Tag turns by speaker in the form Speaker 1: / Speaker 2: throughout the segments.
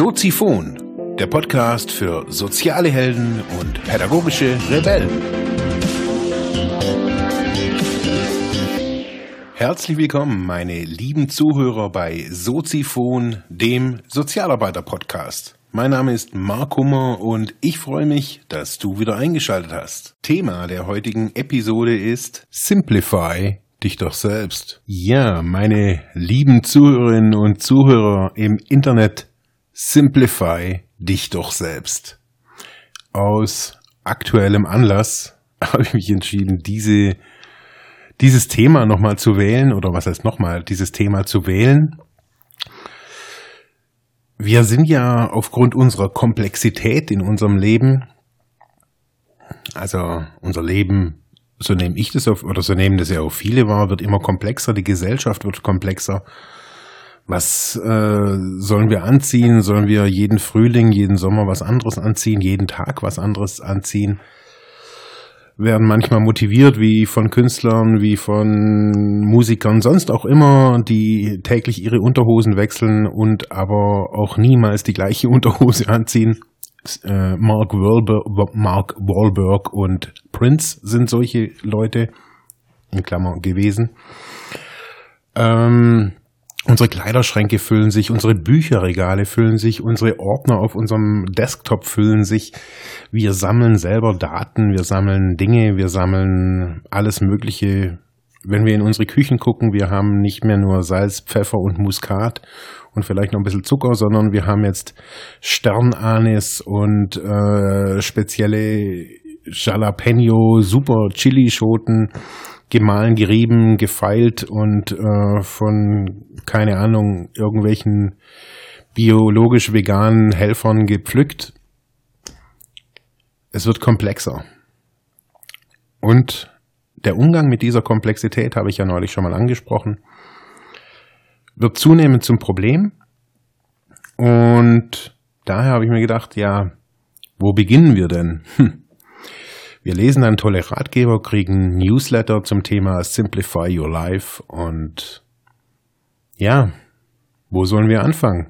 Speaker 1: Soziphon, der Podcast für soziale Helden und pädagogische Rebellen. Herzlich willkommen, meine lieben Zuhörer bei Soziphon, dem Sozialarbeiter-Podcast. Mein Name ist Mark Hummer und ich freue mich, dass du wieder eingeschaltet hast. Thema der heutigen Episode ist Simplify dich doch selbst. Ja, meine lieben Zuhörerinnen und Zuhörer im Internet, simplify dich doch selbst. Aus aktuellem Anlass habe ich mich entschieden, diese, dieses Thema nochmal zu wählen, oder was heißt nochmal, dieses Thema zu wählen. Wir sind ja aufgrund unserer Komplexität in unserem Leben, also unser Leben so nehme ich das auf, oder so nehmen das ja auch viele wahr, wird immer komplexer, die Gesellschaft wird komplexer. Was äh, sollen wir anziehen? Sollen wir jeden Frühling, jeden Sommer was anderes anziehen, jeden Tag was anderes anziehen? Werden manchmal motiviert, wie von Künstlern, wie von Musikern, sonst auch immer, die täglich ihre Unterhosen wechseln und aber auch niemals die gleiche Unterhose anziehen äh, Mark, Wahlberg, Mark Wahlberg und Prince sind solche Leute, in Klammern gewesen. Ähm, unsere Kleiderschränke füllen sich, unsere Bücherregale füllen sich, unsere Ordner auf unserem Desktop füllen sich. Wir sammeln selber Daten, wir sammeln Dinge, wir sammeln alles Mögliche. Wenn wir in unsere Küchen gucken, wir haben nicht mehr nur Salz, Pfeffer und Muskat und vielleicht noch ein bisschen Zucker, sondern wir haben jetzt Sternanis und äh, spezielle Jalapeno, super Chilischoten, gemahlen, gerieben, gefeilt und äh, von, keine Ahnung, irgendwelchen biologisch veganen Helfern gepflückt. Es wird komplexer. Und der Umgang mit dieser Komplexität habe ich ja neulich schon mal angesprochen wird zunehmend zum Problem. Und daher habe ich mir gedacht, ja, wo beginnen wir denn? Hm. Wir lesen dann tolle Ratgeber, kriegen Newsletter zum Thema Simplify Your Life und ja, wo sollen wir anfangen?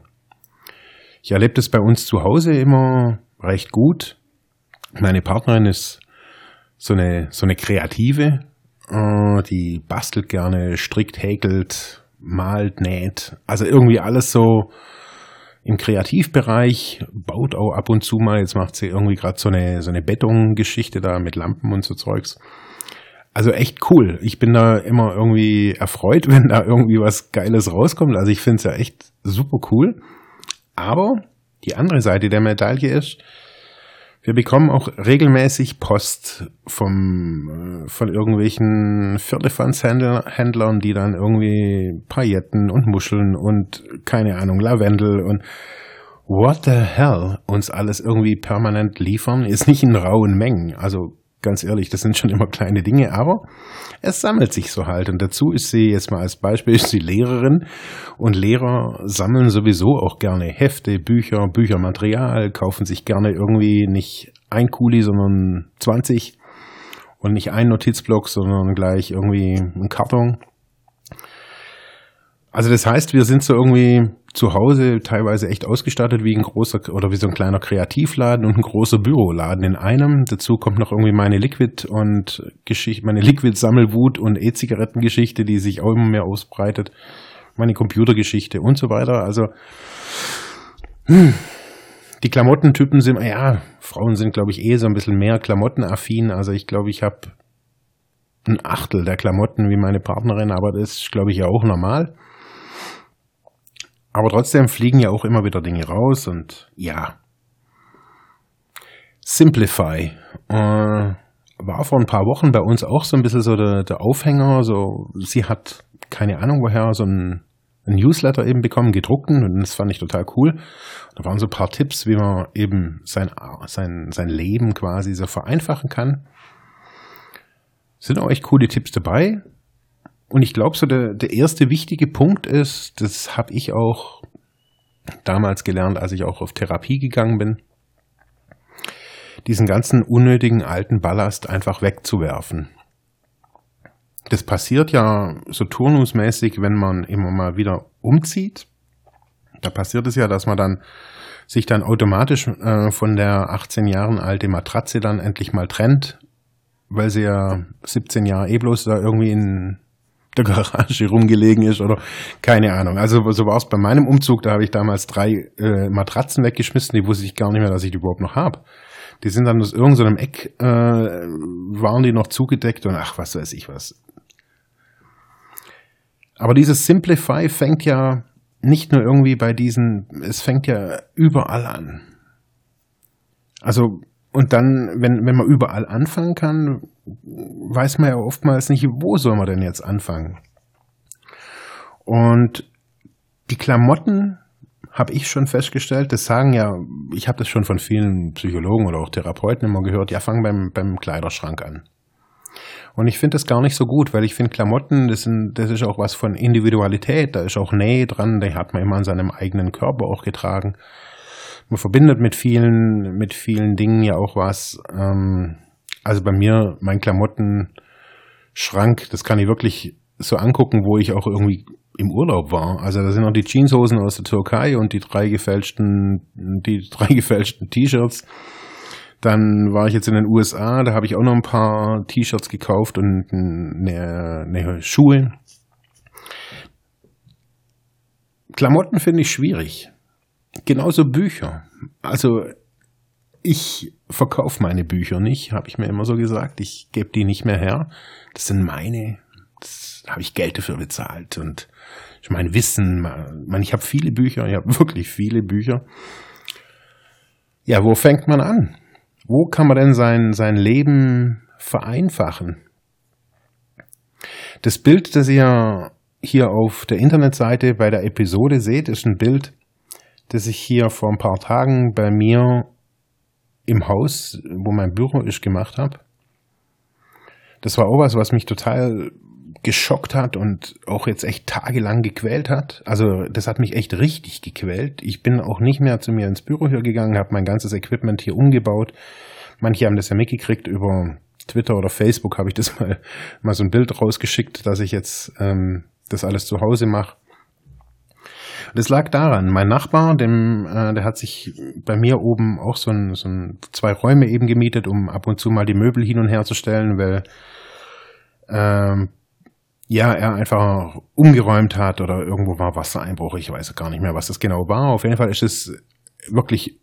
Speaker 1: Ich erlebe das bei uns zu Hause immer recht gut. Meine Partnerin ist so eine, so eine Kreative, äh, die bastelt gerne, strickt, häkelt, malt, näht. Also irgendwie alles so im Kreativbereich, baut auch ab und zu mal, jetzt macht sie irgendwie gerade so eine, so eine Betongeschichte da mit Lampen und so Zeugs. Also echt cool. Ich bin da immer irgendwie erfreut, wenn da irgendwie was Geiles rauskommt. Also ich finde es ja echt super cool. Aber die andere Seite der Medaille ist, wir bekommen auch regelmäßig Post vom, äh, von irgendwelchen Firlefanzhändlern, die dann irgendwie Pailletten und Muscheln und keine Ahnung, Lavendel und what the hell uns alles irgendwie permanent liefern, ist nicht in rauen Mengen. Also ganz ehrlich, das sind schon immer kleine Dinge, aber es sammelt sich so halt. Und dazu ist sie jetzt mal als Beispiel, ist sie Lehrerin und Lehrer sammeln sowieso auch gerne Hefte, Bücher, Büchermaterial, kaufen sich gerne irgendwie nicht ein Kuli, sondern 20 und nicht ein Notizblock, sondern gleich irgendwie ein Karton. Also das heißt, wir sind so irgendwie zu Hause teilweise echt ausgestattet wie ein großer oder wie so ein kleiner Kreativladen und ein großer Büroladen in einem. Dazu kommt noch irgendwie meine Liquid und Geschichte, meine Liquid-Sammelwut und E-Zigarettengeschichte, die sich auch immer mehr ausbreitet. Meine Computergeschichte und so weiter. Also hm, die Klamottentypen sind, ja, Frauen sind, glaube ich, eh so ein bisschen mehr klamottenaffin. Also ich glaube, ich habe ein Achtel der Klamotten wie meine Partnerin, aber das ist, glaube ich, ja auch normal. Aber trotzdem fliegen ja auch immer wieder Dinge raus und ja. Simplify. Äh, war vor ein paar Wochen bei uns auch so ein bisschen so der, der Aufhänger. So, sie hat keine Ahnung woher so ein, ein Newsletter eben bekommen, gedruckten und das fand ich total cool. Da waren so ein paar Tipps, wie man eben sein, sein, sein Leben quasi so vereinfachen kann. Sind auch echt coole Tipps dabei. Und ich glaube, so der, der erste wichtige Punkt ist, das habe ich auch damals gelernt, als ich auch auf Therapie gegangen bin, diesen ganzen unnötigen alten Ballast einfach wegzuwerfen. Das passiert ja so turnusmäßig, wenn man immer mal wieder umzieht. Da passiert es ja, dass man dann sich dann automatisch äh, von der 18 Jahren alte Matratze dann endlich mal trennt, weil sie ja 17 Jahre eh bloß da irgendwie in der Garage rumgelegen ist oder keine Ahnung. Also so war es bei meinem Umzug, da habe ich damals drei äh, Matratzen weggeschmissen, die wusste ich gar nicht mehr, dass ich die überhaupt noch habe. Die sind dann aus irgendeinem Eck, äh, waren die noch zugedeckt und ach, was weiß ich was. Aber dieses Simplify fängt ja nicht nur irgendwie bei diesen, es fängt ja überall an. Also, und dann, wenn, wenn man überall anfangen kann, weiß man ja oftmals nicht, wo soll man denn jetzt anfangen. Und die Klamotten habe ich schon festgestellt, das sagen ja, ich habe das schon von vielen Psychologen oder auch Therapeuten immer gehört, ja, fang beim, beim Kleiderschrank an. Und ich finde das gar nicht so gut, weil ich finde Klamotten, das, sind, das ist auch was von Individualität, da ist auch Nähe dran, die hat man immer an seinem eigenen Körper auch getragen. Man verbindet mit vielen, mit vielen Dingen ja auch was. Ähm, also bei mir, mein Klamottenschrank, das kann ich wirklich so angucken, wo ich auch irgendwie im Urlaub war. Also da sind noch die Jeanshosen aus der Türkei und die drei gefälschten, die drei gefälschten T-Shirts dann war ich jetzt in den USA, da habe ich auch noch ein paar T-Shirts gekauft und eine, eine Schuhe. Klamotten finde ich schwierig. Genauso Bücher. Also ich verkaufe meine Bücher nicht, habe ich mir immer so gesagt. Ich gebe die nicht mehr her. Das sind meine. Das habe ich Geld dafür bezahlt und ich mein Wissen. Man, ich habe viele Bücher, ich habe wirklich viele Bücher. Ja, wo fängt man an? Wo kann man denn sein, sein Leben vereinfachen? Das Bild, das ihr hier auf der Internetseite bei der Episode seht, ist ein Bild, das ich hier vor ein paar Tagen bei mir im Haus, wo mein Büro ist, gemacht habe. Das war auch was, was mich total geschockt hat und auch jetzt echt tagelang gequält hat. Also das hat mich echt richtig gequält. Ich bin auch nicht mehr zu mir ins Büro hier gegangen, habe mein ganzes Equipment hier umgebaut. Manche haben das ja mitgekriegt über Twitter oder Facebook habe ich das mal, mal so ein Bild rausgeschickt, dass ich jetzt ähm, das alles zu Hause mache. Das lag daran, mein Nachbar, dem, äh, der hat sich bei mir oben auch so, ein, so ein, zwei Räume eben gemietet, um ab und zu mal die Möbel hin und her zu stellen, weil ähm, ja, er einfach umgeräumt hat oder irgendwo war Wassereinbruch. Ich weiß gar nicht mehr, was das genau war. Auf jeden Fall ist es wirklich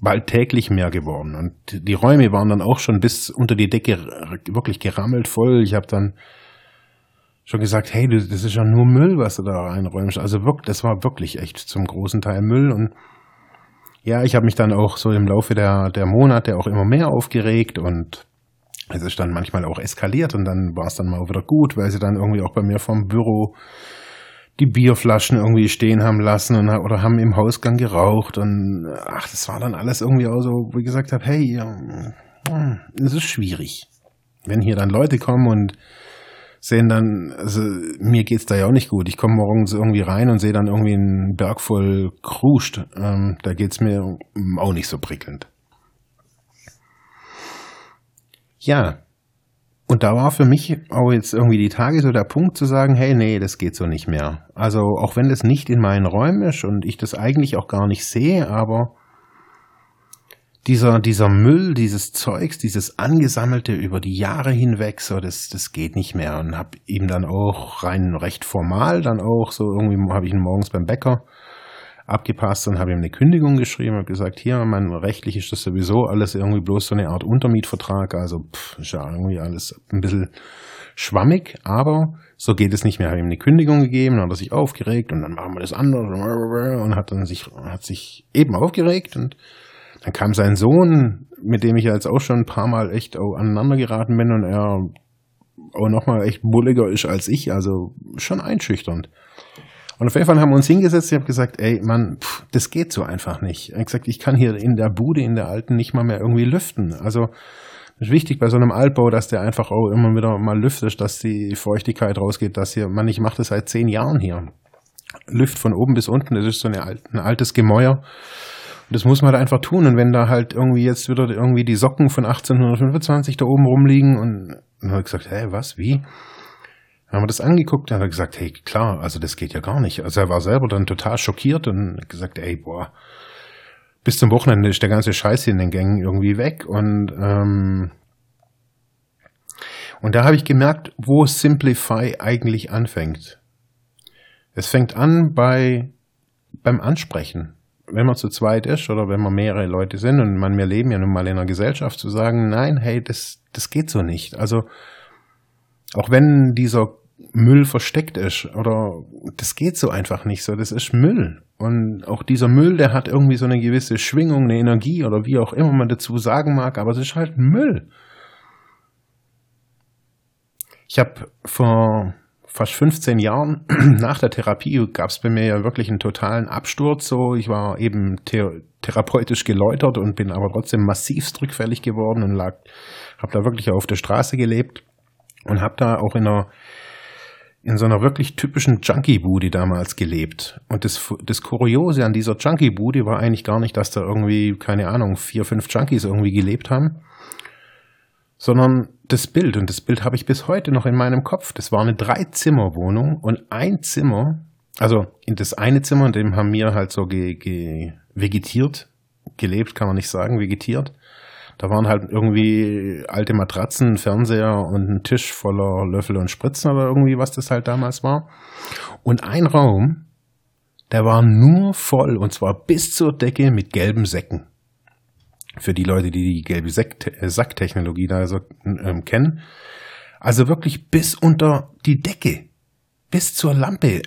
Speaker 1: bald täglich mehr geworden. Und die Räume waren dann auch schon bis unter die Decke wirklich gerammelt voll. Ich habe dann schon gesagt, hey, das ist ja nur Müll, was du da reinräumst. Also wirklich, das war wirklich echt zum großen Teil Müll. Und ja, ich habe mich dann auch so im Laufe der, der Monate auch immer mehr aufgeregt und es ist dann manchmal auch eskaliert und dann war es dann mal wieder gut, weil sie dann irgendwie auch bei mir vom Büro die Bierflaschen irgendwie stehen haben lassen und, oder haben im Hausgang geraucht und ach, das war dann alles irgendwie auch so, wo ich gesagt habe, hey, es ist schwierig. Wenn hier dann Leute kommen und sehen dann, also mir geht's da ja auch nicht gut. Ich komme morgens irgendwie rein und sehe dann irgendwie einen Berg voll Kruscht. Ähm, da geht's mir auch nicht so prickelnd. Ja. Und da war für mich auch jetzt irgendwie die Tage so der Punkt zu sagen, hey, nee, das geht so nicht mehr. Also auch wenn das nicht in meinen Räumen ist und ich das eigentlich auch gar nicht sehe, aber dieser, dieser Müll, dieses Zeugs, dieses Angesammelte über die Jahre hinweg, so, das, das geht nicht mehr. Und hab ihm dann auch rein recht formal dann auch, so irgendwie habe ich ihn morgens beim Bäcker abgepasst und habe ihm eine Kündigung geschrieben und gesagt, hier, mein rechtlich ist das sowieso alles irgendwie bloß so eine Art Untermietvertrag, also pff, ist ja irgendwie alles ein bisschen schwammig, aber so geht es nicht mehr. Habe ihm eine Kündigung gegeben, dann hat er sich aufgeregt und dann machen wir das anders und hat dann sich, hat sich eben aufgeregt und dann kam sein Sohn, mit dem ich jetzt auch schon ein paar Mal echt aneinander geraten bin und er auch nochmal echt bulliger ist als ich, also schon einschüchternd. Und auf jeden Fall haben wir uns hingesetzt, ich habe gesagt, ey, Mann, pff, das geht so einfach nicht. Hat gesagt, ich kann hier in der Bude, in der alten, nicht mal mehr irgendwie lüften. Also ist wichtig bei so einem Altbau, dass der einfach auch immer wieder mal lüftet, dass die Feuchtigkeit rausgeht, dass hier, man, ich mache das seit zehn Jahren hier. Lüft von oben bis unten, das ist so eine, ein altes Gemäuer. Und das muss man halt einfach tun. Und wenn da halt irgendwie jetzt wieder irgendwie die Socken von 1825 da oben rumliegen und dann habe ich gesagt, hä, was, wie? haben wir das angeguckt, dann hat er gesagt, hey, klar, also das geht ja gar nicht. Also er war selber dann total schockiert und gesagt, ey, boah, bis zum Wochenende ist der ganze Scheiß in den Gängen irgendwie weg und ähm, und da habe ich gemerkt, wo Simplify eigentlich anfängt. Es fängt an bei beim Ansprechen. Wenn man zu zweit ist oder wenn man mehrere Leute sind und man, wir leben ja nun mal in einer Gesellschaft, zu sagen, nein, hey, das, das geht so nicht. Also, auch wenn dieser Müll versteckt ist oder das geht so einfach nicht so, das ist Müll. Und auch dieser Müll, der hat irgendwie so eine gewisse Schwingung, eine Energie oder wie auch immer man dazu sagen mag, aber es ist halt Müll. Ich habe vor fast 15 Jahren nach der Therapie gab es bei mir ja wirklich einen totalen Absturz. So, ich war eben thera therapeutisch geläutert und bin aber trotzdem massivst rückfällig geworden und lag, habe da wirklich auf der Straße gelebt und habe da auch in einer in so einer wirklich typischen Junkie-Bude damals gelebt. Und das, das Kuriose an dieser Junkie-Bude war eigentlich gar nicht, dass da irgendwie, keine Ahnung, vier, fünf Junkies irgendwie gelebt haben, sondern das Bild, und das Bild habe ich bis heute noch in meinem Kopf, das war eine Drei-Zimmer-Wohnung und ein Zimmer, also in das eine Zimmer, in dem haben wir halt so ge, ge vegetiert, gelebt kann man nicht sagen, vegetiert. Da waren halt irgendwie alte Matratzen, Fernseher und ein Tisch voller Löffel und Spritzen oder irgendwie, was das halt damals war. Und ein Raum, der war nur voll und zwar bis zur Decke mit gelben Säcken für die Leute, die die gelbe äh, Sacktechnologie da so ähm, kennen. Also wirklich bis unter die Decke, bis zur Lampe.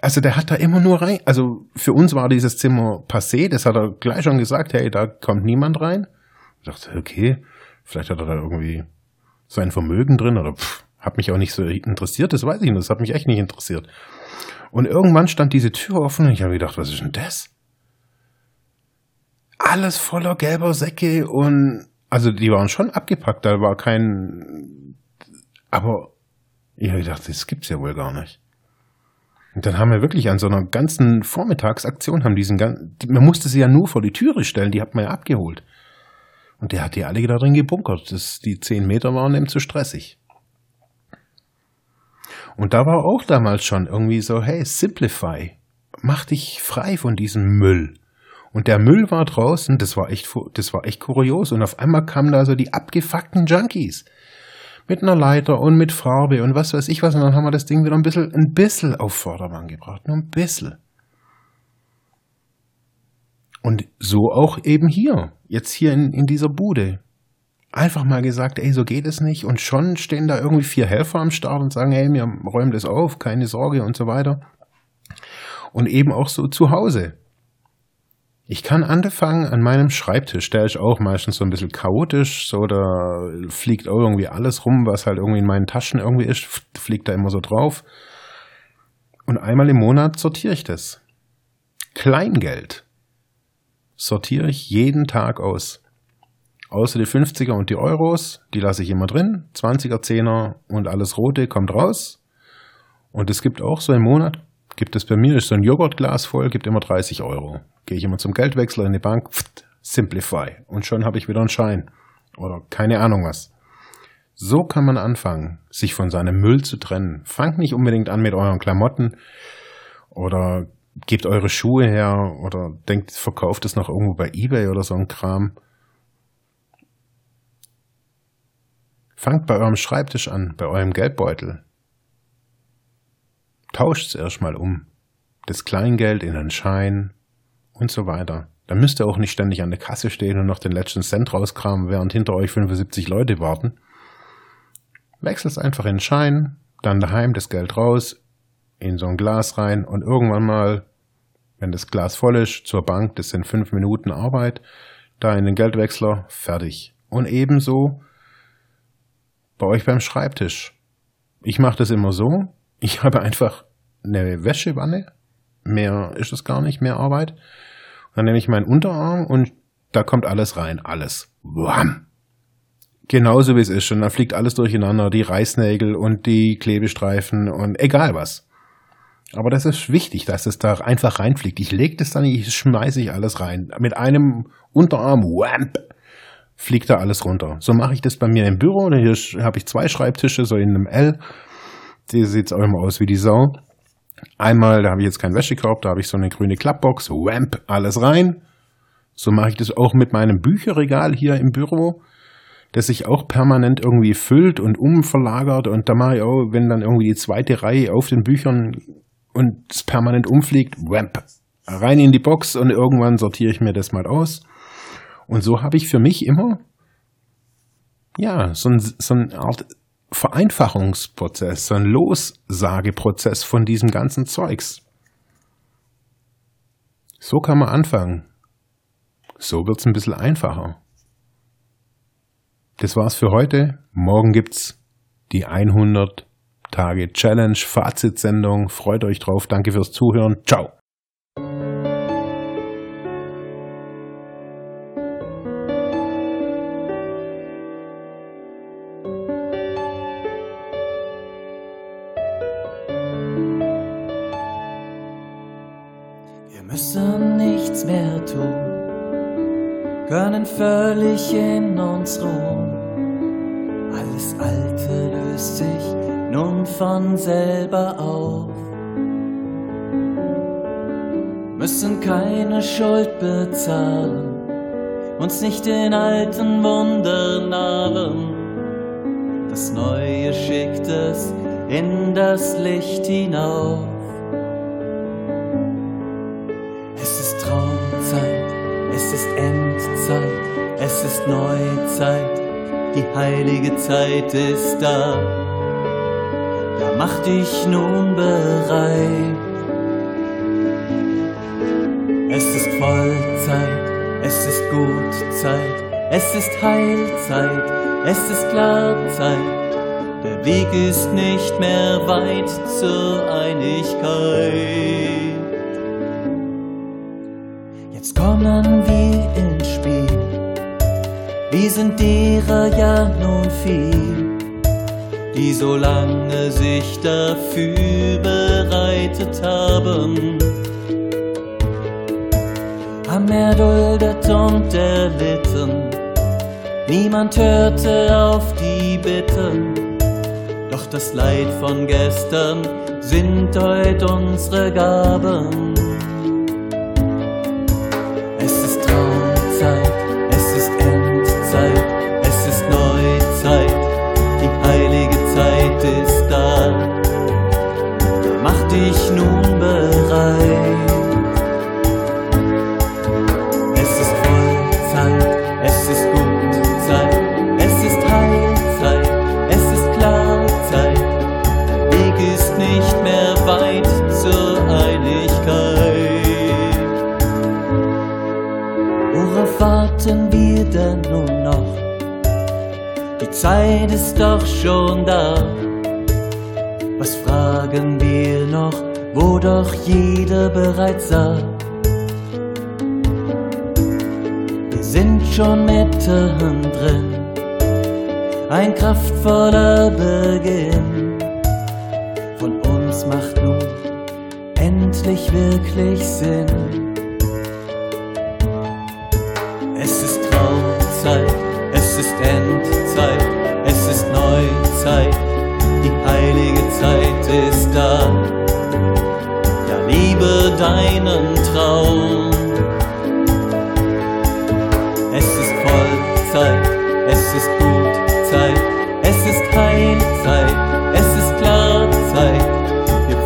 Speaker 1: Also der hat da immer nur rein. Also für uns war dieses Zimmer passé. Das hat er gleich schon gesagt. Hey, da kommt niemand rein. Ich dachte, okay, vielleicht hat er da irgendwie sein Vermögen drin oder pff, hat mich auch nicht so interessiert. Das weiß ich nicht. Das hat mich echt nicht interessiert. Und irgendwann stand diese Tür offen und ich habe gedacht, was ist denn das? Alles voller gelber Säcke und also die waren schon abgepackt, da war kein aber ich habe gedacht, das gibt's ja wohl gar nicht. Und dann haben wir wirklich an so einer ganzen Vormittagsaktion haben diesen ganzen, man musste sie ja nur vor die Türe stellen, die hat man ja abgeholt. Und der hat die alle da drin gebunkert. Das, die zehn Meter waren ihm zu stressig. Und da war auch damals schon irgendwie so, hey, simplify. Mach dich frei von diesem Müll. Und der Müll war draußen, das war echt, das war echt kurios. Und auf einmal kamen da so die abgefuckten Junkies. Mit einer Leiter und mit Farbe und was weiß ich was. Und dann haben wir das Ding wieder ein bisschen, ein bisschen auf Vordermann gebracht. Nur ein bisschen. Und so auch eben hier. Jetzt hier in, in dieser Bude. Einfach mal gesagt, ey, so geht es nicht. Und schon stehen da irgendwie vier Helfer am Start und sagen, ey, wir räumen das auf, keine Sorge und so weiter. Und eben auch so zu Hause. Ich kann anfangen an meinem Schreibtisch, der ist auch meistens so ein bisschen chaotisch, so da fliegt auch irgendwie alles rum, was halt irgendwie in meinen Taschen irgendwie ist, fliegt da immer so drauf. Und einmal im Monat sortiere ich das. Kleingeld sortiere ich jeden Tag aus. Außer die 50er und die Euros, die lasse ich immer drin. 20er, 10er und alles Rote kommt raus. Und es gibt auch so im Monat, gibt es bei mir, ist so ein Joghurtglas voll, gibt immer 30 Euro. Gehe ich immer zum Geldwechsler in die Bank, pft, Simplify. Und schon habe ich wieder einen Schein. Oder keine Ahnung was. So kann man anfangen, sich von seinem Müll zu trennen. Fangt nicht unbedingt an mit euren Klamotten oder gebt eure Schuhe her oder denkt, verkauft es noch irgendwo bei eBay oder so ein Kram. Fangt bei eurem Schreibtisch an, bei eurem Geldbeutel. Tauscht es erstmal um. Das Kleingeld in einen Schein und so weiter. Dann müsst ihr auch nicht ständig an der Kasse stehen und noch den letzten Cent rauskramen, während hinter euch 75 Leute warten. Wechselt einfach in den Schein, dann daheim das Geld raus, in so ein Glas rein und irgendwann mal, wenn das Glas voll ist, zur Bank, das sind fünf Minuten Arbeit, da in den Geldwechsler, fertig. Und ebenso bei euch beim Schreibtisch. Ich mache das immer so, ich habe einfach eine Wäschewanne, mehr ist es gar nicht, mehr Arbeit. Dann nehme ich meinen Unterarm und da kommt alles rein, alles. Wham! Genauso wie es ist. Und dann fliegt alles durcheinander, die Reißnägel und die Klebestreifen und egal was. Aber das ist wichtig, dass es da einfach reinfliegt. Ich lege das dann, ich schmeiße ich alles rein. Mit einem Unterarm, whamp, fliegt da alles runter. So mache ich das bei mir im Büro. Hier habe ich zwei Schreibtische, so in einem L. Die sieht auch immer aus wie die Sau. Einmal, da habe ich jetzt keinen Wäschekorb, da habe ich so eine grüne Klappbox, Wamp, alles rein. So mache ich das auch mit meinem Bücherregal hier im Büro, das sich auch permanent irgendwie füllt und umverlagert. Und da mache ich auch, wenn dann irgendwie die zweite Reihe auf den Büchern und es permanent umfliegt, whap, rein in die Box und irgendwann sortiere ich mir das mal aus. Und so habe ich für mich immer, ja, so, ein, so eine Art Vereinfachungsprozess, so ein Lossageprozess von diesem ganzen Zeugs. So kann man anfangen. So wird's ein bisschen einfacher. Das war's für heute. Morgen gibt's die 100 Tage Challenge Fazitsendung. Freut euch drauf. Danke fürs Zuhören. Ciao.
Speaker 2: Von selber auf. Müssen keine Schuld bezahlen, uns nicht den alten Wundern nahen. Das Neue schickt es in das Licht hinauf. Es ist Traumzeit, es ist Endzeit, es ist Neuzeit, die heilige Zeit ist da. Mach dich nun bereit. Es ist Vollzeit, es ist Gutzeit, es ist Heilzeit, es ist Klarzeit. Der Weg ist nicht mehr weit zur Einigkeit. Jetzt kommen wir ins Spiel. Wir sind derer ja nun viel, die so lange sich dafür bereitet haben. Haben erduldet und erlitten, niemand hörte auf die Bitten. Doch das Leid von gestern sind heut unsere Gaben. Schon mittendrin, ein kraftvoller Beginn. Von uns macht nun endlich wirklich Sinn.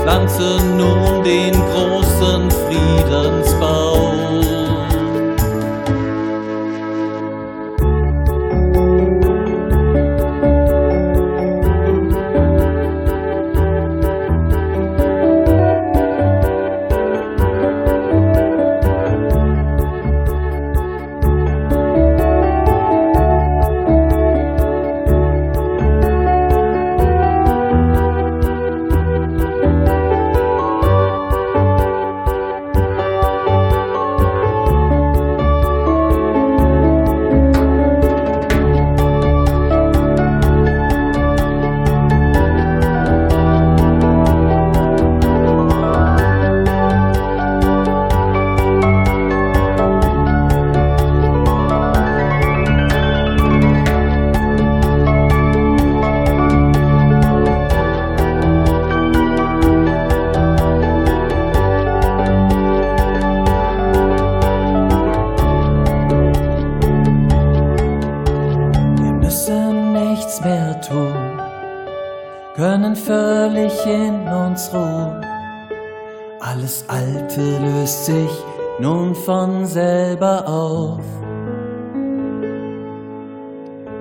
Speaker 2: Wir pflanzen nun den großen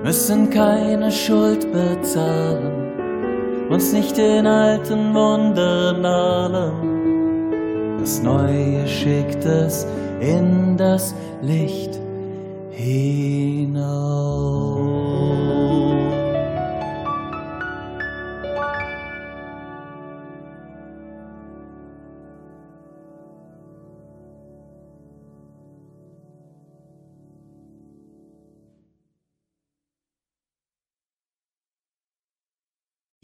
Speaker 2: Müssen keine Schuld bezahlen, uns nicht in alten Wunden allen. Das Neue schickt es in das Licht hinaus.